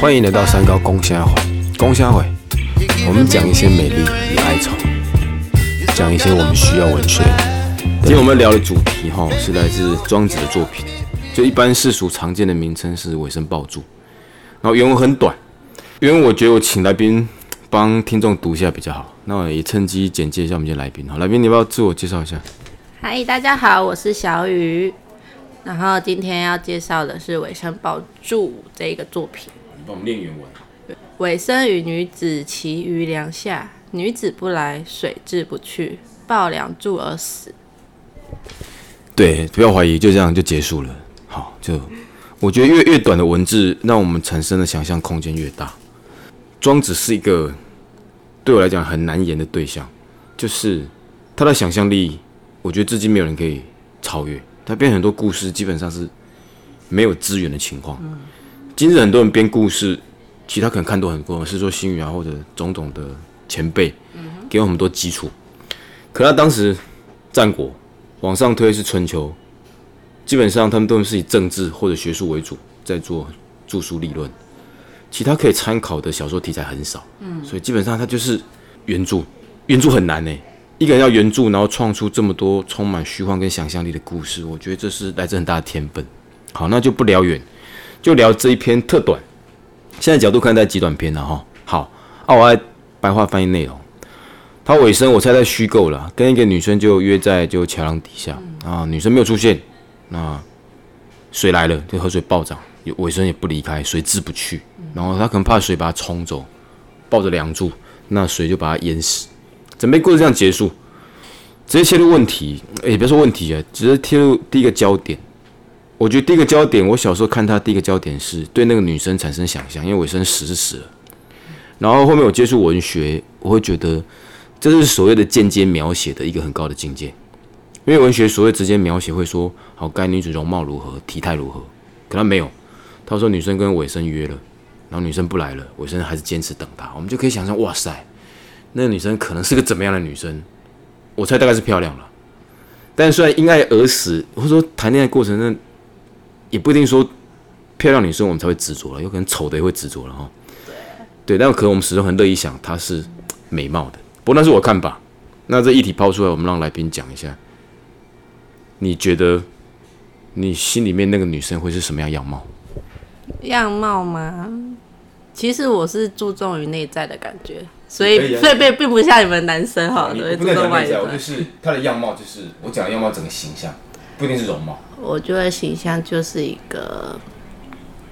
欢迎来到三高公虾会，公虾会，我们讲一些美丽与哀愁，讲一些我们需要文学。今天我们聊的主题哈是来自庄子的作品，就一般世俗常见的名称是尾声抱柱，然后原文很短，因为我觉得我请来宾帮听众读一下比较好，那我也趁机简介一下我们今天来宾。哈，来宾你要不要自我介绍一下？嗨，大家好，我是小雨。然后今天要介绍的是《尾生抱柱》这一个作品。你帮我们念原文。尾生与女子骑于梁下，女子不来，水至不去，抱梁柱而死。对，不要怀疑，就这样就结束了。好，就我觉得越越短的文字，让我们产生的想象空间越大。庄子是一个对我来讲很难言的对象，就是他的想象力，我觉得至今没有人可以超越。他编很多故事，基本上是没有资源的情况。今日很多人编故事，其他可能看多很多，是说新语啊或者种种的前辈给我们很多基础。可他当时战国往上推是春秋，基本上他们都是以政治或者学术为主，在做著书立论，其他可以参考的小说题材很少，嗯，所以基本上他就是原著，原著很难呢。一个人要原著，然后创出这么多充满虚幻跟想象力的故事，我觉得这是来自很大的天分。好，那就不聊远，就聊这一篇特短。现在角度看待极短篇了哈。好，啊，我来白话翻译内容。他尾声我猜在虚构了，跟一个女生就约在就桥梁底下啊，女生没有出现，那水来了就河水暴涨，尾声也不离开，水至不去，然后他可能怕水把他冲走，抱着梁柱，那水就把他淹死。准备故事这样结束，直接切入问题，也别说问题啊，直接切入第一个焦点。我觉得第一个焦点，我小时候看他第一个焦点是对那个女生产生想象，因为尾声死是死了。然后后面我接触文学，我会觉得这是所谓的间接描写的一个很高的境界。因为文学所谓直接描写会说，好，该女子容貌如何，体态如何，可他没有。他说女生跟尾声约了，然后女生不来了，尾声还是坚持等他，我们就可以想象，哇塞，那个女生可能是个怎么样的女生？我猜大概是漂亮了。但虽然因爱而死，或者说谈恋爱过程中，也不一定说漂亮女生我们才会执着了，有可能丑的也会执着了哈。对，但可能我们始终很乐意想她是美貌的。不过那是我看法。那这议题抛出来，我们让来宾讲一下，你觉得你心里面那个女生会是什么样样貌？样貌吗？其实我是注重于内在的感觉，所可以啊所以并并不像你们男生哈，都会注重外在。是他的样貌，就是我讲的样貌整个形象，不一定是容貌。我觉得形象就是一个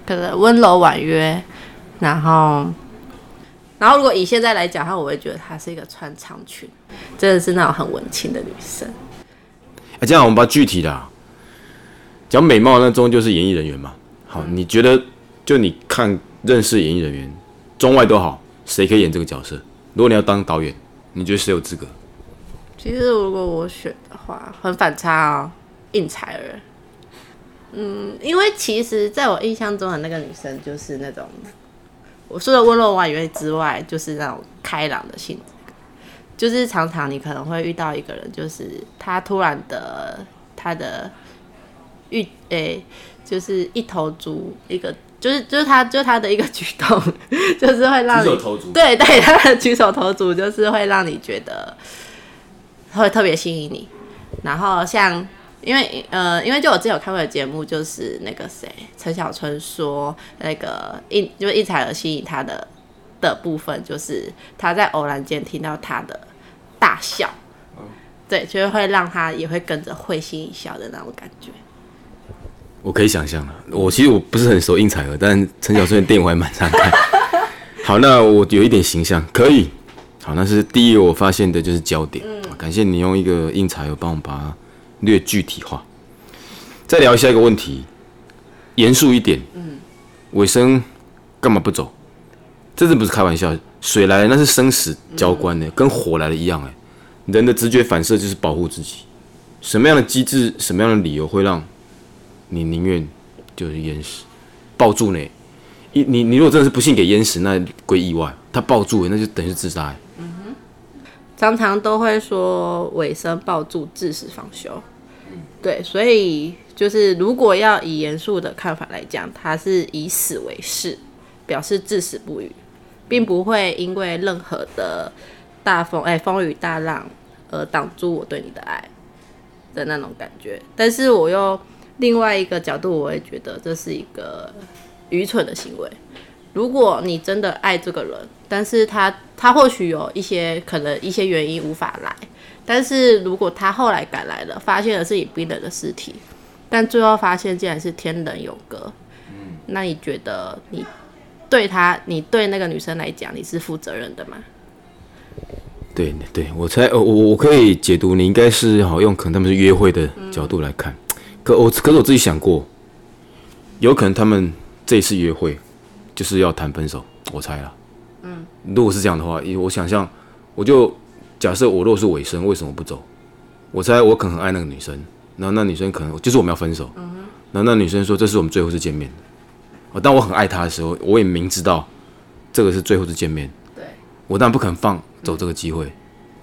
可能温柔婉约，然后，然后如果以现在来讲的话，我会觉得她是一个穿长裙，真的是那种很文青的女生。哎、这样我们把具体的、啊、讲美貌，那终究就是演艺人员嘛。好，你觉得就你看认识演艺人员，中外都好，谁可以演这个角色？如果你要当导演，你觉得谁有资格？其实如果我选的话，很反差哦，应采儿。嗯，因为其实在我印象中的那个女生就是那种，我说的温柔婉约之外，就是那种开朗的性格。就是常常你可能会遇到一个人，就是他突然的他的遇诶、就是一头猪一个，就是就是他就是他的一个举动，就是会让你投足对对，他的举手投足就是会让你觉得会特别吸引你。然后像因为呃，因为就我之前有看过的节目，就是那个谁陈小春说那个应就是应采儿吸引他的的部分，就是他在偶然间听到他的大笑，对，就是会让他也会跟着会心一笑的那种感觉。我可以想象了。我其实我不是很熟应采儿，但陈小春的电影我还蛮常看。好，那我有一点形象，可以。好，那是第一个我发现的就是焦点。感谢你用一个应采儿帮我把它略具体化。再聊一下一个问题，严肃一点。嗯，尾声干嘛不走？这真不是开玩笑，水来了那是生死交关的，跟火来了一样。哎，人的直觉反射就是保护自己。什么样的机制，什么样的理由会让你宁愿就是淹死？抱住呢？一你你如果真的是不幸给淹死，那归意外。他抱住，那就等于是自杀。欸常常都会说尾声抱住，至死方休。对，所以就是如果要以严肃的看法来讲，他是以死为誓，表示至死不渝，并不会因为任何的大风哎风雨大浪而挡住我对你的爱的那种感觉。但是我又另外一个角度，我也觉得这是一个愚蠢的行为。如果你真的爱这个人，但是他他或许有一些可能一些原因无法来，但是如果他后来赶来了，发现的是以冰冷的尸体，但最后发现竟然是天人永隔，那你觉得你对他，你对那个女生来讲，你是负责任的吗？对对，我猜，我我可以解读，你应该是好用，可能他们是约会的角度来看。可我可是我自己想过，有可能他们这一次约会就是要谈分手，我猜啦。嗯，如果是这样的话，以我想象，我就假设我如果是尾生，为什么不走？我猜我可能很爱那个女生，然后那女生可能就是我们要分手，嗯然后那女生说这是我们最后一次见面。哦，当我很爱她的时候，我也明知道这个是最后一次见面，对，我当然不肯放走这个机会，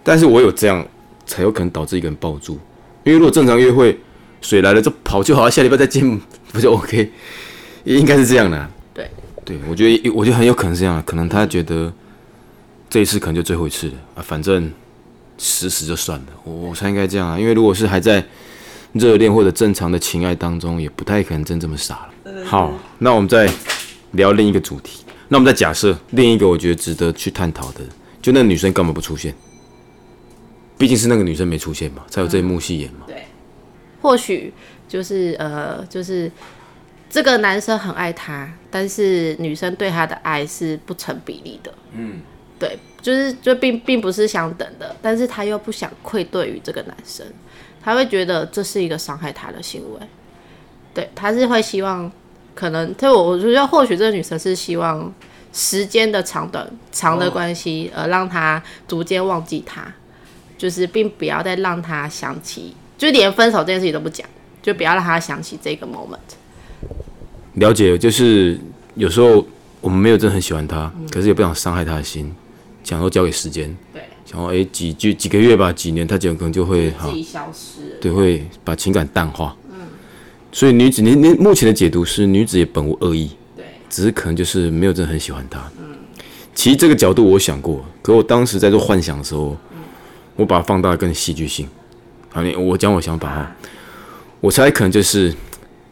但是我有这样才有可能导致一个人抱住，因为如果正常约会，水来了就跑就好，下礼拜再见 不就 OK？应该是这样的啊、对，对，我觉得我觉得很有可能是这样的，可能他觉得这一次可能就最后一次了啊，反正死死就算了，我我猜应该这样啊，因为如果是还在热恋或者正常的情爱当中，也不太可能真这么傻了。好，那我们再聊另一个主题。那我们再假设另一个我觉得值得去探讨的，就那女生干嘛不出现？毕竟是那个女生没出现嘛，才有这一幕戏演嘛。对，或许就是呃，就是这个男生很爱她，但是女生对他的爱是不成比例的。嗯，对，就是就并并不是相等的，但是他又不想愧对于这个男生，他会觉得这是一个伤害他的行为。对，他是会希望，可能他我我觉得或许这个女生是希望时间的长短长的关系，而让他逐渐忘记他。就是并不要再让他想起，就连分手这件事情都不讲，就不要让他想起这个 moment。了解，就是有时候我们没有真的很喜欢他，可是也不想伤害他的心，想说交给时间，对，想说哎几句几个月吧，几年，他可能就会好自，己消失。对，会把情感淡化。嗯所以女子，你你目前的解读是女子也本无恶意，对，只是可能就是没有真的很喜欢他。嗯其实这个角度我想过，可我当时在做幻想的时候，我把它放大更戏剧性。好，你我讲我想法哈，我猜可能就是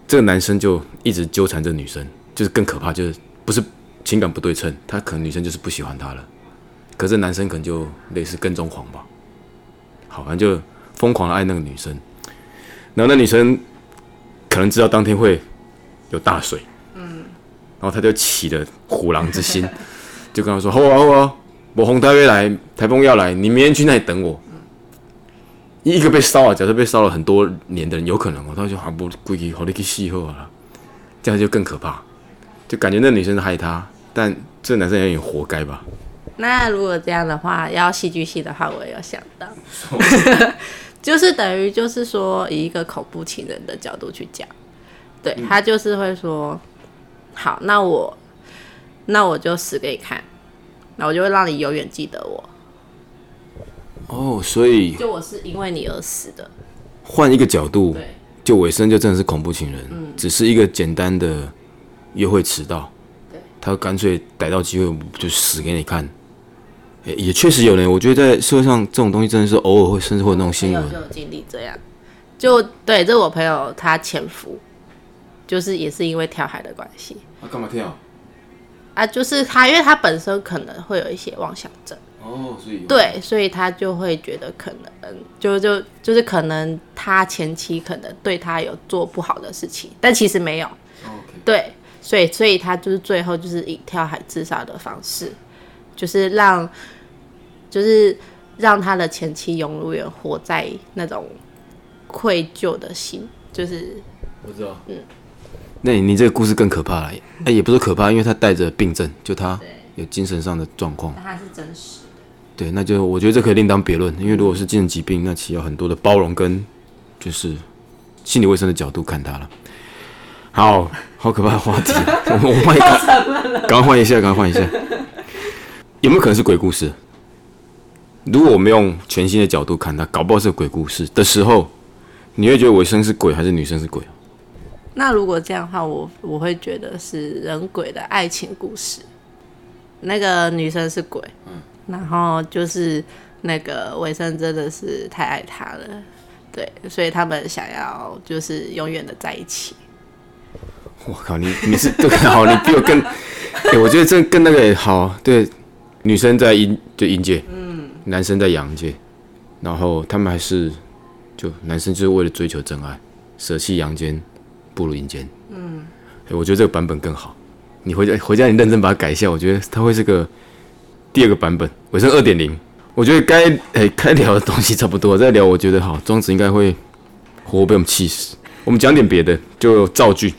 这个男生就一直纠缠这个女生，就是更可怕，就是不是情感不对称，他可能女生就是不喜欢他了，可是男生可能就类似跟踪狂吧，好，反正就疯狂的爱那个女生，然后那女生可能知道当天会有大水，嗯，然后他就起了虎狼之心，就跟他说：“好啊好啊，我红台会来，台风要来，你明天去那里等我。”一个被烧了，假设被烧了很多年的人，有可能哦，他就还不故意好你去戏后啊，这样就更可怕，就感觉那女生害他，但这男生有点活该吧？那如果这样的话，要戏剧系的话，我也有想到，就是等于就是说，以一个恐怖情人的角度去讲，对他就是会说，好，那我那我就死给你看，那我就会让你永远记得我，哦，所以就我是因为你而死的，换一个角度，对就尾声就真的是恐怖情人，只是一个简单的约会迟到，他干脆逮到机会就死给你看。诶也确实有人，我觉得在社会上这种东西真的是偶尔会，甚至会有那种新闻就。有经历这样，就对，这是我朋友他潜伏，就是也是因为跳海的关系他干嘛跳？啊，就是他因为他本身可能会有一些妄想症。哦，所以对，所以他就会觉得可能就就就是可能他前妻可能对他有做不好的事情，但其实没有。对，所以所以他就是最后就是以跳海自杀的方式，就是让就是让他的前妻永远活在那种愧疚的心，就是我知道。嗯，那你你这个故事更可怕了。哎、也不是可怕，因为他带着病症，就他有精神上的状况。他是真实的。对，那就我觉得这可以另当别论，因为如果是精神疾病，那其实有很多的包容跟就是心理卫生的角度看他了。好好可怕的话题，我们换一个，赶快换一下，赶快换一下。有没有可能是鬼故事？如果我们用全新的角度看它，搞不好是鬼故事的时候，你会觉得尾生是鬼还是女生是鬼？那如果这样的话，我我会觉得是人鬼的爱情故事。那个女生是鬼，然后就是那个尾生真的是太爱他了，对，所以他们想要就是永远的在一起。我靠，你你是对好，你比我更，哎、我觉得这跟那个好，对，女生在阴就阴界，嗯，男生在阳界，然后他们还是就男生就是为了追求真爱，舍弃阳间，步入阴间，嗯，我觉得这个版本更好。你回家回家你认真把它改一下，我觉得它会是个第二个版本，尾声二点零。我觉得该 哎该聊的东西差不多，再聊我觉得好，庄子应该会活活被我们气死。我们讲点别的，就造句。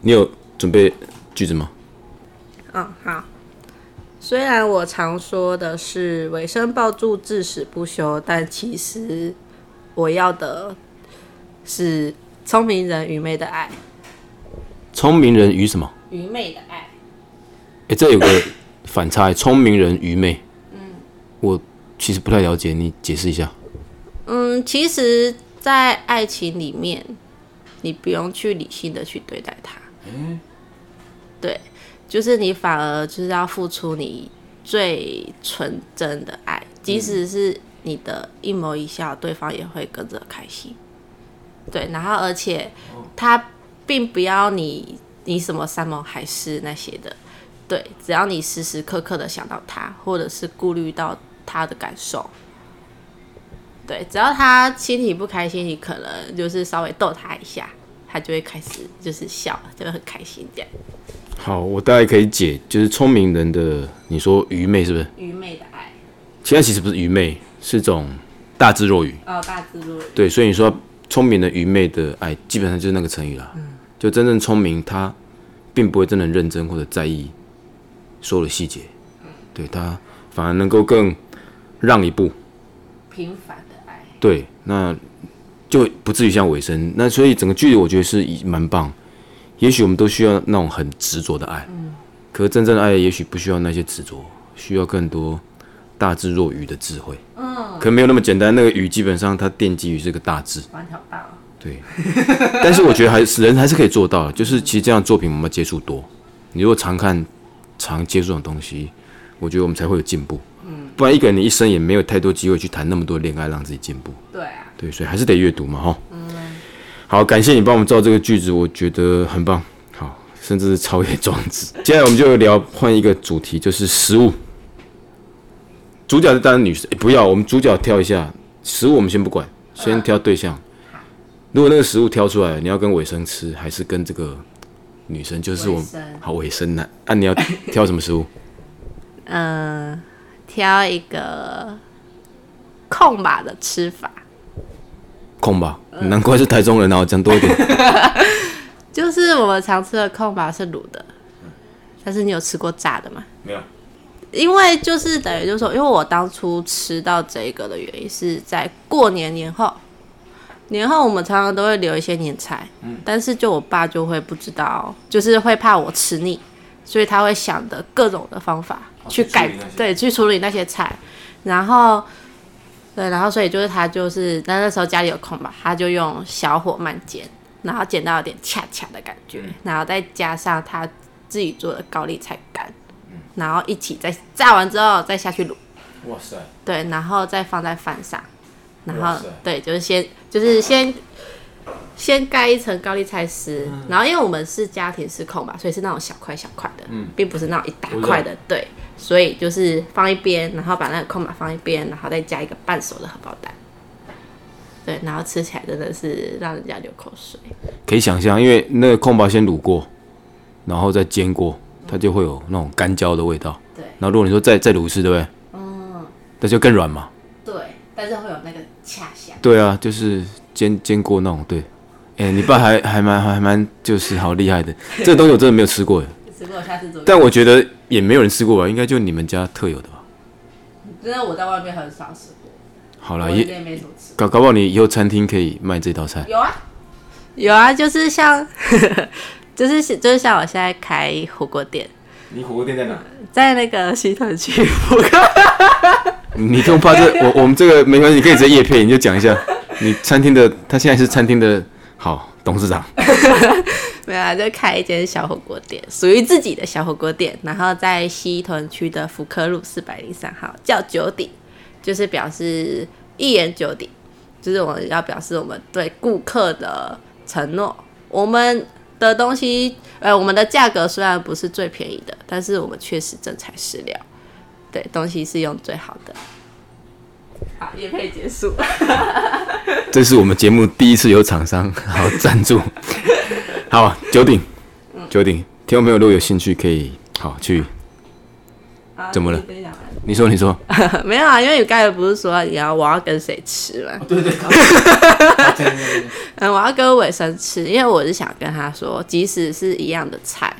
你有准备句子吗？嗯，好。虽然我常说的是尾声抱住至死不休，但其实我要的是聪明人愚昧的爱。聪明人愚什么？愚昧的爱，哎、这有个反差，聪明人愚昧。嗯，我其实不太了解，你解释一下。嗯，其实，在爱情里面，你不用去理性的去对待他。嗯，对，就是你反而就是要付出你最纯真的爱，即使是你的一眸一笑，对方也会跟着开心。对，然后而且他并不要你你什么山盟海誓那些的，对，只要你时时刻刻的想到他，或者是顾虑到他的感受，对，只要他心里不开心，你可能就是稍微逗他一下，他就会开始就是笑，就会很开心这样。好，我大概可以解，就是聪明人的，你说愚昧是不是？愚昧的爱，现在其实不是愚昧，是种大智若愚。哦，大智若愚，对，所以你说聪明的愚昧的爱，基本上就是那个成语啦。就真正聪明，他并不会真的认真或者在意所有的细节，对他反而能够更让一步。平凡的爱，对，那就不至于像尾声。那所以整个剧我觉得是蛮棒。也许我们都需要那种很执着的爱，可是真正的爱也许不需要那些执着，需要更多大智若愚的智慧。嗯，可能没有那么简单。那个愚基本上它奠基于这个大智。对。但是我觉得还是人还是可以做到的，就是其实这样作品我们要接触多。你如果常看、常接触这种东西，我觉得我们才会有进步。嗯，不然一个人你一生也没有太多机会去谈那么多恋爱，让自己进步。对啊，对，所以还是得阅读嘛，哈。嗯。好，感谢你帮我们造这个句子，我觉得很棒。好，甚至是超越庄子。接下来我们就聊换一个主题，就是食物。主角是当然女生、诶不要，我们主角挑一下食物，我们先不管，先挑对象。如果那个食物挑出来，你要跟尾生吃，还是跟这个女生？就是我们好尾生男，啊，你要 挑什么食物？嗯，挑一个空吧的吃法，空吧，难怪是台中人啊，讲多一点。就是我们常吃的空吧是卤的，但是你有吃过炸的吗？没有。因为就是等于就是说，因为我当初吃到这个的原因是在过年年后，年后我们常常都会留一些年菜，但是就我爸就会不知道，就是会怕我吃腻，所以他会想的各种的方法去改对，去处理那些菜，然后。对，然后所以就是他就是，那那时候家里有空吧，他就用小火慢煎，然后煎到有点恰恰的感觉，然后再加上他自己做的高丽菜干，然后一起再炸完之后再下去卤，哇塞，对，然后再放在饭上，然后对，就是先就是先先盖一层高丽菜丝，嗯然后因为我们是家庭式控吧，所以是那种小块小块的，嗯并不是那种一大块的，对，所以就是放一边，然后把那个空吧放一边，然后再加一个半熟的荷包蛋。对，然后吃起来真的是让人家流口水。可以想象，因为那个空白先卤过，然后再煎过，它就会有那种干焦的味道。对然后如果你说再再卤一次，对不对？嗯，那就更软嘛。对，但是会有那个恰香。对啊，就是煎煎过那种。对，哎、你爸还还蛮还蛮就是好厉害的。这个东西我真的没有吃过耶，吃过，下次做。但我觉得也没有人吃过吧，应该就你们家特有的吧。真的我在外面很少吃过，好了，也我这边没什么吃。搞搞不好你以后餐厅可以卖这道菜。有啊，有啊，就是像，就是就是像我现在开火锅店，你火锅店在哪？在那个西屯区 你不用怕这，我我们这个没关系，你可以直接叶配，你就讲一下。你餐厅的，他现在是餐厅的好董事长，没有啊，就开一间小火锅店，属于自己的小火锅店，然后在西屯区的福科路四百零三号，叫九鼎，就是表示一言九鼎，就是我们要表示我们对顾客的承诺。我们的东西，呃，我们的价格虽然不是最便宜的，但是我们确实真材实料，对，东西是用最好的。好，也可以结束。这是我们节目第一次有厂商 好赞助。好，九鼎，九鼎，听众朋友如果有兴趣，可以好去。怎么了啊你说，你说，没有啊，因为你刚才不是说你要我要跟谁吃吗？对对嗯，我要跟伟生吃，因为我是想跟他说，即使是一样的菜，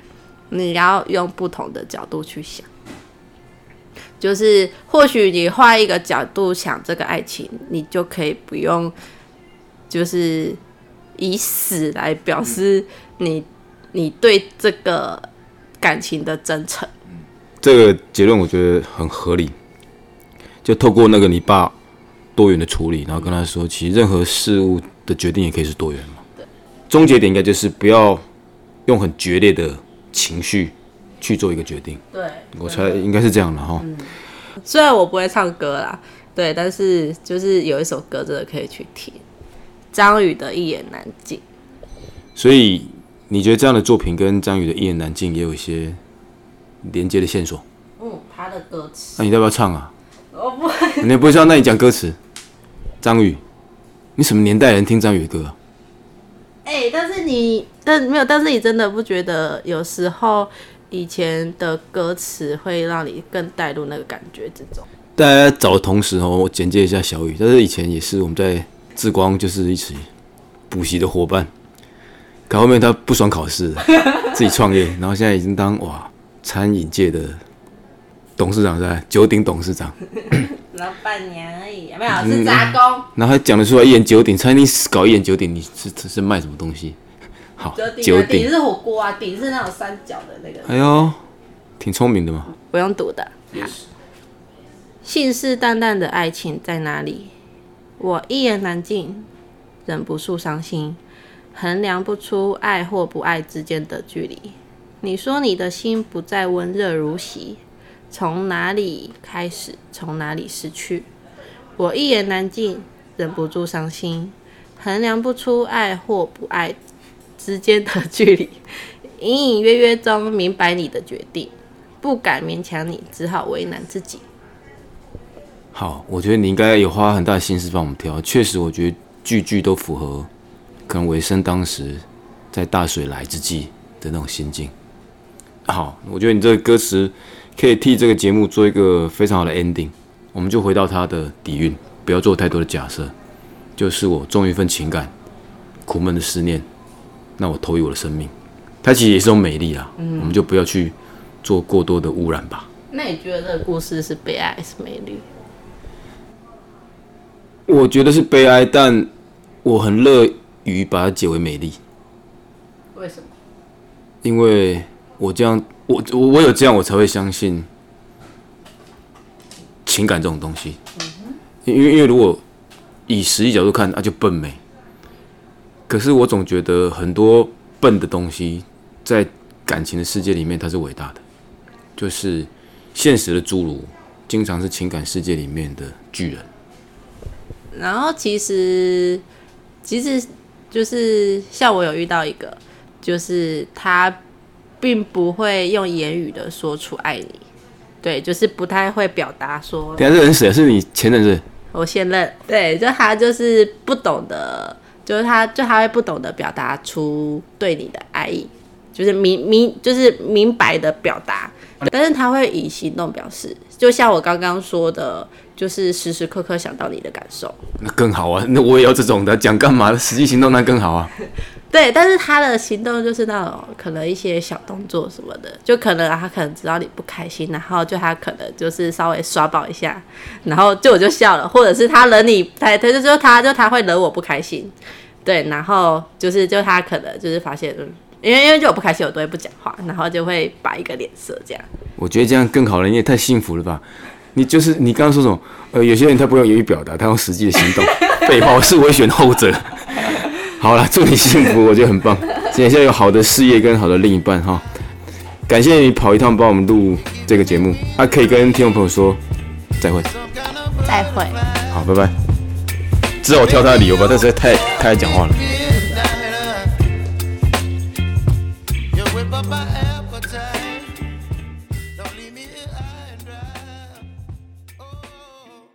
你要用不同的角度去想。就是或许你换一个角度想这个爱情，你就可以不用，就是以死来表示你你对这个感情的真诚。这个结论我觉得很合理。就透过那个你爸多元的处理，然后跟他说，其实任何事物的决定也可以是多元嘛。终结点应该就是不要用很决裂的情绪去做一个决定。对，我猜应该是这样的哈。虽然我不会唱歌啦，对，但是就是有一首歌真的可以去听，张宇的《一言难尽》。所以你觉得这样的作品跟张宇的《一言难尽》也有一些连接的线索？嗯，他的歌词那你要不要唱啊？我不会，你也不会唱，那你讲歌词。张宇，你什么年代人听张宇的歌啊？哎、但是你，但没有，但是你真的不觉得有时候以前的歌词会让你更带入那个感觉之中？大家找的同时哦，我简介一下小雨，但是以前也是我们在志光就是一起补习的伙伴，可后面他不爽考试，自己创业，然后现在已经当哇餐饮界的董事长在九鼎董事长，然后半年而已，没有是杂工。然后还讲得出来一言九鼎，餐厅搞一言九鼎，你是是是卖什么东西？好，九鼎鼎，是火锅啊，鼎是那种三角的那个，哎呦，挺聪明的嘛。不用赌的。好信誓旦旦的爱情在哪里？我一言难尽，忍不住伤心，衡量不出爱或不爱之间的距离。你说你的心不再温热如昔，从哪里开始，从哪里失去？我一言难尽，忍不住伤心，衡量不出爱或不爱之间的距离。隐隐约约中明白你的决定，不敢勉强你，只好为难自己。好，我觉得你应该有花很大的心思帮我们挑。确实，我觉得句句都符合可能尾声当时在大水来之际的那种心境。好，我觉得你这个歌词可以替这个节目做一个非常好的 ending。我们就回到它的底蕴，不要做太多的假设。就是我重一份情感，苦闷的思念，那我投予我的生命。它其实也是种美丽啊，我们就不要去做过多的污染吧。那你觉得这个故事是悲哀还是美丽？我觉得是悲哀，但我很乐于把它解为美丽，为什么？因为我这样，我我我有这样，我才会相信情感这种东西。因为因为如果以实际角度看，那、就笨美。可是我总觉得很多笨的东西，在感情的世界里面，它是伟大的。就是现实的侏儒，经常是情感世界里面的巨人。然后其实其实就是像我有遇到一个，就是他并不会用言语的说出爱你，对，就是不太会表达说等一下这人是谁？是你前任是？我现任，对，就他就是不懂得，就是他就他会不懂得表达出对你的爱意，就是明明就是明白的表达，但是他会以行动表示，就像我刚刚说的，就是时时刻刻想到你的感受，那更好啊！那我也要这种的，讲干嘛？实际行动那更好啊！对，但是他的行动就是那种可能一些小动作什么的，就可能他可能知道你不开心，然后就他可能就是稍微刷爆一下，然后就我就笑了，或者是他惹你，他他就说他就他会惹我不开心，对，然后就是就他可能就是发现，嗯，因为因为就我不开心，我都会不讲话，然后就会摆一个脸色这样。我觉得这样更好了，你也太幸福了吧？你就是你刚刚说什么？呃，有些人他不用言语表达，他用实际的行动。废话，我是我会选后者。好了，祝你幸福，我觉得很棒。现在有好的事业跟好的另一半哈。感谢你跑一趟帮我们录这个节目，啊，可以跟听众朋友说再会。再会。好，拜拜。知道我挑他的理由吧？但是太太爱讲话了。